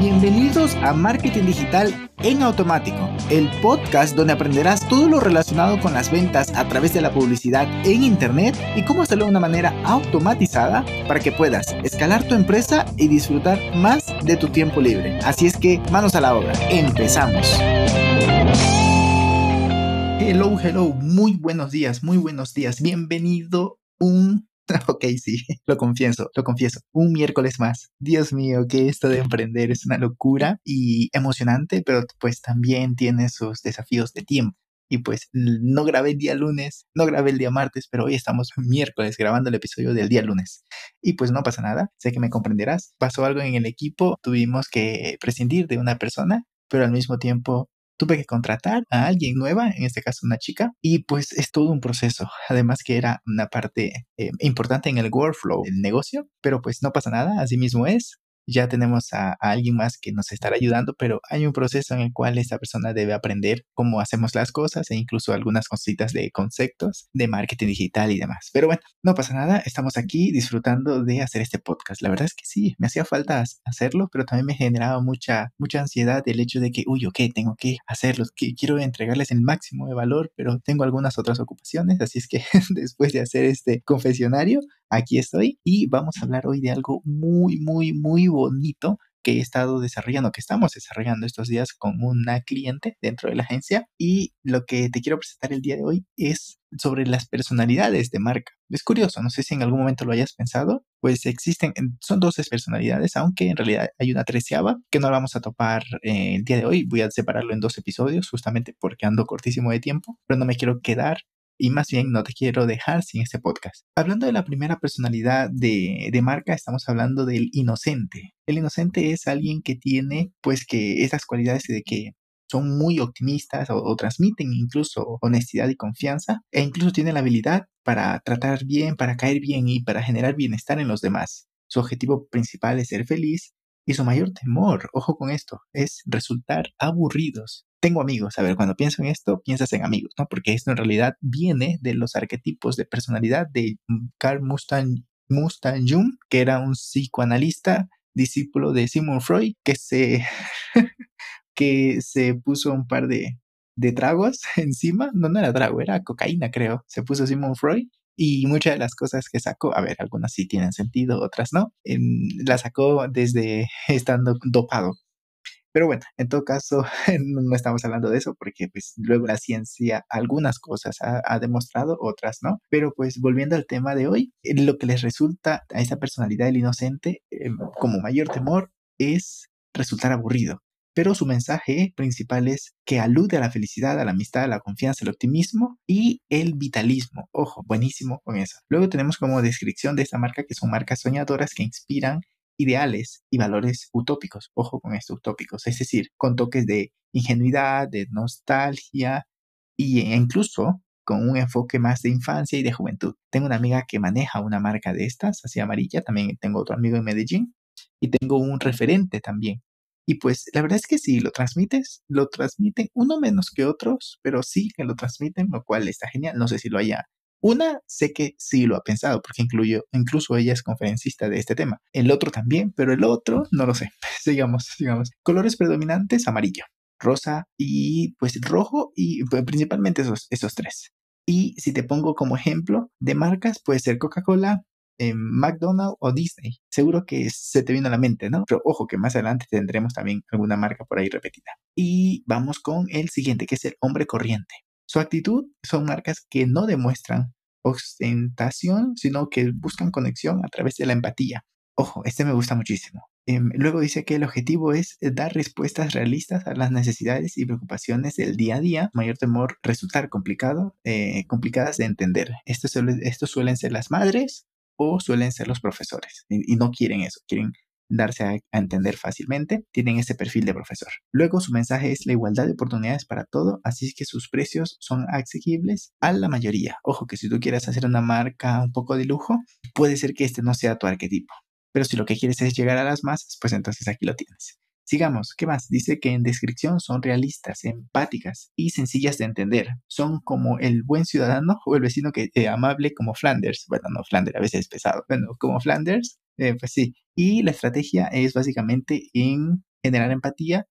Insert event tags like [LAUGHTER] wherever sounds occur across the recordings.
Bienvenidos a Marketing Digital en Automático, el podcast donde aprenderás todo lo relacionado con las ventas a través de la publicidad en Internet y cómo hacerlo de una manera automatizada para que puedas escalar tu empresa y disfrutar más de tu tiempo libre. Así es que manos a la obra, empezamos. Hello, hello, muy buenos días, muy buenos días. Bienvenido un [LAUGHS] Ok, sí, lo confieso, lo confieso. Un miércoles más. Dios mío, que esto de emprender es una locura y emocionante, pero pues también tiene sus desafíos de tiempo. Y pues no grabé el día lunes, no grabé el día martes, pero hoy estamos miércoles grabando el episodio del día lunes. Y pues no pasa nada, sé que me comprenderás. Pasó algo en el equipo, tuvimos que prescindir de una persona, pero al mismo tiempo tuve que contratar a alguien nueva, en este caso una chica, y pues es todo un proceso. Además que era una parte eh, importante en el workflow del negocio, pero pues no pasa nada, así mismo es ya tenemos a, alguien más que nos estará ayudando, pero hay un proceso en el cual esta persona debe aprender cómo hacemos las cosas e incluso algunas cositas de conceptos de marketing digital y demás. Pero bueno, no pasa nada, estamos aquí disfrutando de hacer este podcast. La verdad es que sí, me hacía falta hacerlo, pero también me generaba mucha, mucha ansiedad el hecho de que, uy, ok, tengo que hacerlo, que quiero entregarles el máximo de valor, pero tengo algunas otras ocupaciones, así es que [LAUGHS] después de hacer este confesionario, aquí estoy y vamos a hablar hoy de algo muy, muy, muy bonito que he estado desarrollando, que estamos desarrollando estos días con una cliente dentro de la agencia. Y lo que te quiero presentar el día de hoy es sobre las personalidades de marca. Es curioso, no sé si en algún momento lo hayas pensado, pues existen, son 12 personalidades, aunque en realidad hay una treceava que no la vamos a topar eh, el día de hoy. Voy a separarlo en dos episodios justamente porque ando cortísimo de tiempo, pero no me quiero quedar y más bien no te quiero dejar sin este podcast. Hablando de la primera personalidad de, marca, estamos hablando del inocente. El inocente es alguien que tiene pues que esas cualidades de que son muy optimistas o, transmiten incluso honestidad y confianza e incluso tienen la habilidad para tratar bien, para caer bien y para generar bienestar en los demás. Su objetivo principal es ser feliz y su mayor temor, ojo con esto, es resultar aburridos tengo amigos. A ver, cuando pienso en esto, piensas en amigos, ¿no? Porque esto en realidad viene de los arquetipos de personalidad de Carl Mustang, Jung, que era un psicoanalista, discípulo de Sigmund Freud, que se, [LAUGHS] que se puso un par de, de tragos [LAUGHS] encima. No, no era trago, era cocaína, creo. Se puso Sigmund Freud y muchas de las cosas que sacó, a ver, algunas sí tienen sentido, otras no, em, las sacó desde [LAUGHS] estando dopado. Pero bueno, en todo caso, [LAUGHS] no estamos hablando de eso porque pues luego la ciencia algunas cosas ha, demostrado, otras no. Pero pues volviendo al tema de hoy, eh, lo que les resulta a esa personalidad del inocente em, como mayor temor es resultar aburrido. Pero su mensaje principal es que alude a la felicidad, a la amistad, a la confianza, el optimismo y el vitalismo. Ojo, buenísimo con eso. Luego tenemos como descripción de esta marca que son marcas soñadoras que inspiran ideales y valores utópicos. Ojo con estos utópicos, es decir, con toques de ingenuidad, de nostalgia e incluso con un enfoque más de infancia y de juventud. Tengo una amiga que maneja una marca de estas, así amarilla, también tengo otro amigo en Medellín y tengo un referente también. Y pues la verdad es que si lo transmites, lo transmiten uno menos que otros, pero sí que lo transmiten, lo cual está genial. No sé si lo haya una, sé que sí lo ha pensado, porque incluyo, incluso ella es conferencista de este tema. El otro también, pero el otro no lo sé. [LAUGHS] sigamos, sigamos. Colores predominantes, amarillo, rosa y pues rojo y pues, principalmente esos, esos tres. Y si te pongo como ejemplo de marcas, puede ser Coca-Cola, McDonald's o Disney. Seguro que se te viene a la mente, ¿no? Pero ojo que más adelante tendremos también alguna marca por ahí repetida. Y vamos con el siguiente, que es el hombre corriente. Su actitud son marcas que no demuestran ostentación, sino que buscan conexión a través de la empatía. Ojo, este me gusta muchísimo. Em, luego dice que el objetivo es dar respuestas realistas a las necesidades y preocupaciones del día a día. Mayor temor resultar complicado, eh, complicadas de entender. Estos, suelen ser las madres o suelen ser los profesores y no quieren eso, quieren darse a, entender fácilmente, tienen ese perfil de profesor. Luego su mensaje es la igualdad de oportunidades para todo, así que sus precios son asequibles a la mayoría. Ojo que si tú quieres hacer una marca un poco de lujo, puede ser que este no sea tu arquetipo. Pero si lo que quieres es llegar a las masas, pues entonces aquí lo tienes. Sigamos, ¿qué más? Dice que en descripción son realistas, empáticas y sencillas de entender. Son como el buen ciudadano o el vecino que eh, amable como Flanders. Bueno, no, Flanders a veces es pesado. Bueno, como Flanders, eh, pues sí. Y la estrategia es básicamente en generar empatía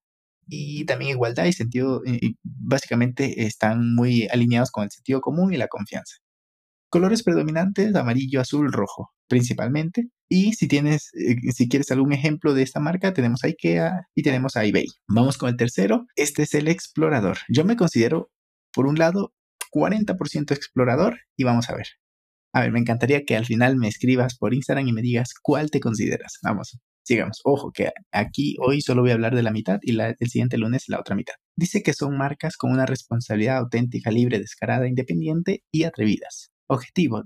y también igualdad y sentido, básicamente están muy alineados con el sentido común y la confianza. Colores predominantes, amarillo, azul, rojo, principalmente. Y si tienes, eh, si quieres algún ejemplo de esta marca, tenemos a IKEA y tenemos a eBay. Vamos con el tercero. Este es el explorador. Yo me considero, por un lado, 40% explorador y vamos a ver. A ver, me encantaría que al final me escribas por Instagram y me digas cuál te consideras. Vamos, sigamos. Ojo, que aquí hoy solo voy a hablar de la mitad y el siguiente lunes la otra mitad. Dice que son marcas con una responsabilidad auténtica, libre, descarada, independiente y atrevidas. Objetivo,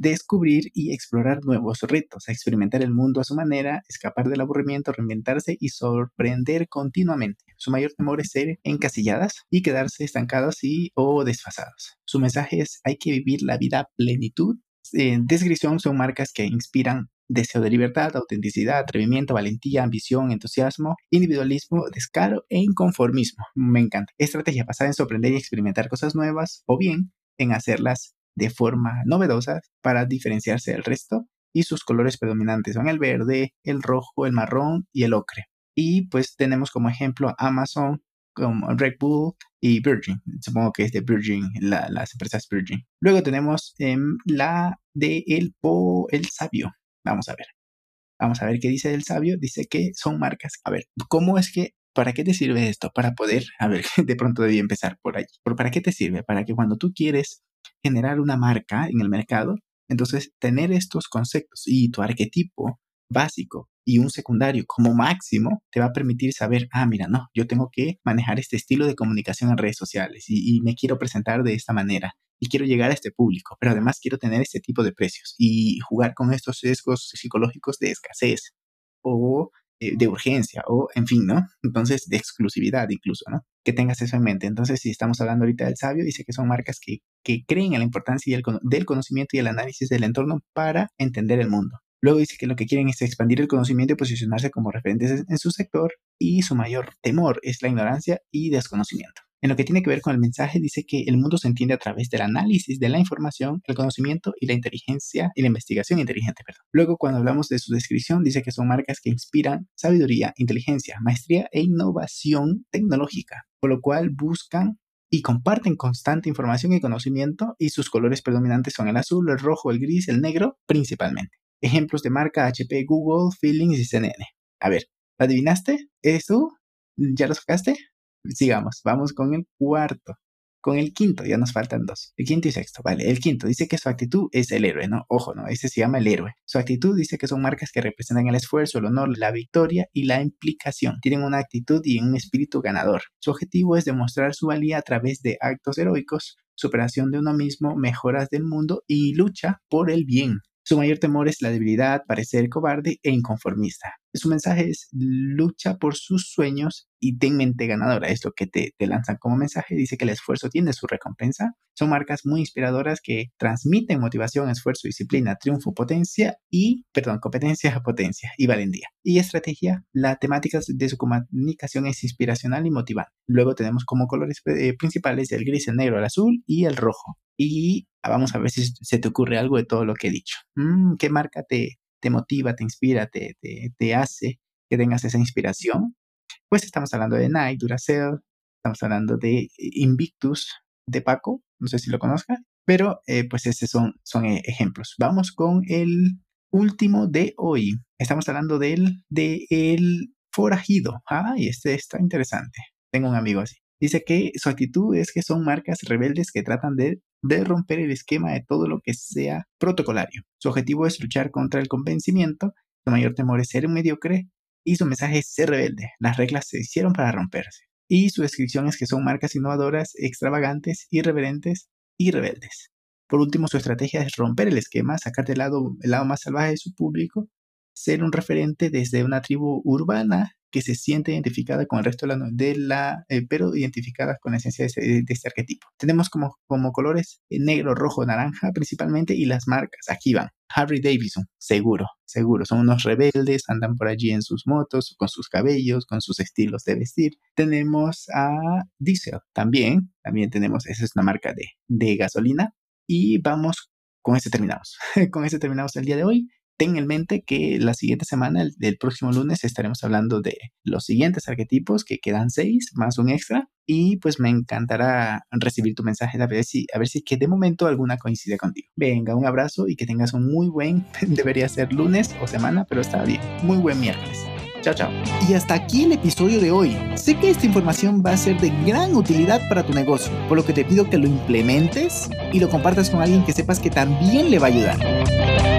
descubrir y explorar nuevos retos, experimentar el mundo a su manera, escapar del aburrimiento, reinventarse y sorprender continuamente. Su mayor temor es ser encasilladas y quedarse estancados y o desfasados. Su mensaje es hay que vivir la vida plenitud. En descripción son marcas que inspiran deseo de libertad, autenticidad, atrevimiento, valentía, ambición, entusiasmo, individualismo, descaro e inconformismo. Me encanta. Estrategia basada en sorprender y experimentar cosas nuevas o bien en hacerlas de forma novedosa para diferenciarse del resto y sus colores predominantes son el verde, el rojo, el marrón y el ocre. Y pues tenemos como ejemplo Amazon, como Red Bull y Virgin. Supongo que es de Virgin, las empresas Virgin. Luego tenemos em, la de el, po, el sabio. Vamos a ver. Vamos a ver qué dice el sabio. Dice que son marcas. A ver, ¿cómo es que ¿Para qué te sirve esto? Para poder, a ver, [LAUGHS] de pronto debí empezar por allí. ¿Para qué te sirve? Para que cuando tú quieres generar una marca en el mercado, entonces tener estos conceptos y tu arquetipo básico y un secundario como máximo te va a permitir saber, ah, mira, no, yo tengo que manejar este estilo de comunicación en redes sociales y, me quiero presentar de esta manera y quiero llegar a este público, pero además quiero tener este tipo de precios y jugar con estos sesgos psicológicos de escasez o eh, de urgencia o, en fin, ¿no? Entonces, de exclusividad incluso, ¿no? Que tengas eso en mente. Entonces, si estamos hablando ahorita del sabio, dice que son marcas que, que creen en la importancia del conocimiento y el análisis del entorno para entender el mundo. Luego dice que lo que quieren es expandir el conocimiento y posicionarse como referentes en su sector y su mayor temor es la ignorancia y desconocimiento. En lo que tiene que ver con el mensaje, dice que el mundo se entiende a través del análisis de la información, el conocimiento y la inteligencia y la investigación inteligente. Luego, cuando hablamos de su descripción, dice que son marcas que inspiran sabiduría, inteligencia, maestría e innovación tecnológica, por lo cual buscan y comparten constante información y conocimiento y sus colores predominantes son el azul, el rojo, el gris, el negro principalmente. Ejemplos de marca HP, Google, Feelings y CNN. A ver, ¿adivinaste? ¿Eres tú? ¿Ya lo sacaste? Sigamos, vamos con el cuarto. Con el quinto, ya nos faltan dos. El quinto y sexto, vale. El quinto dice que su actitud es el héroe, ¿no? Ojo, ¿no? Ese se llama el héroe. Su actitud dice que son marcas que representan el esfuerzo, el honor, la victoria y la implicación. Tienen una actitud y un espíritu ganador. Su objetivo es demostrar su valía a través de actos heroicos, superación de uno mismo, mejoras del mundo y lucha por el bien. Su mayor temor es la debilidad, parecer cobarde e inconformista. Su mensaje es lucha por sus sueños y ten mente ganadora. Es lo que te, te, lanzan como mensaje. Dice que el esfuerzo tiene su recompensa. Son marcas muy inspiradoras que transmiten motivación, esfuerzo, disciplina, triunfo, potencia y, perdón, competencia, [LAUGHS] potencia y valentía. Y estrategia, la temática de su comunicación es inspiracional y motivante. Luego tenemos como colores eh, principales el gris, el negro, el azul y el rojo. Y vamos a ver si se te ocurre algo de todo lo que he dicho. Mm, ¿Qué marca te, te motiva, te inspira, te, te, hace que tengas esa inspiración? Pues estamos hablando de Nike, Duracell, estamos hablando de Invictus, de Paco, no sé si lo conozcas, pero eh, pues esos son, son eh, ejemplos. Vamos con el último de hoy. Estamos hablando del de el forajido. Ay, este está interesante. Tengo un amigo así. Dice que su actitud es que son marcas rebeldes que tratan de, de, romper el esquema de todo lo que sea protocolario. Su objetivo es luchar contra el convencimiento, su mayor temor es ser un mediocre y su mensaje es ser rebelde. Las reglas se hicieron para romperse. Y su descripción es que son marcas innovadoras, extravagantes, irreverentes y rebeldes. Por último, su estrategia es romper el esquema, sacar del lado, el lado más salvaje de su público, ser un referente desde una tribu urbana que se siente identificada con el resto de la, de eh, pero identificada con la esencia de, este arquetipo. Tenemos como, como colores negro, rojo, naranja principalmente y las marcas, aquí van. Harry Davidson, seguro, seguro, son unos rebeldes, andan por allí en sus motos, con sus cabellos, con sus estilos de vestir. Tenemos a Diesel, también, también tenemos, esa es una marca de, de gasolina. Y vamos, con este terminamos, [LAUGHS] con este terminamos el día de hoy. Ten en mente que la siguiente semana, el, próximo lunes, estaremos hablando de los siguientes arquetipos, que quedan seis, más un extra. Y pues me encantará recibir tu mensaje a ver si, a ver si que de momento alguna coincide contigo. Venga, un abrazo y que tengas un muy buen, [LAUGHS] debería ser lunes o semana, pero está bien, muy buen miércoles. Chao, chao. Y hasta aquí el episodio de hoy. Sé que esta información va a ser de gran utilidad para tu negocio, por lo que te pido que lo implementes y lo compartas con alguien que sepas que también le va a ayudar.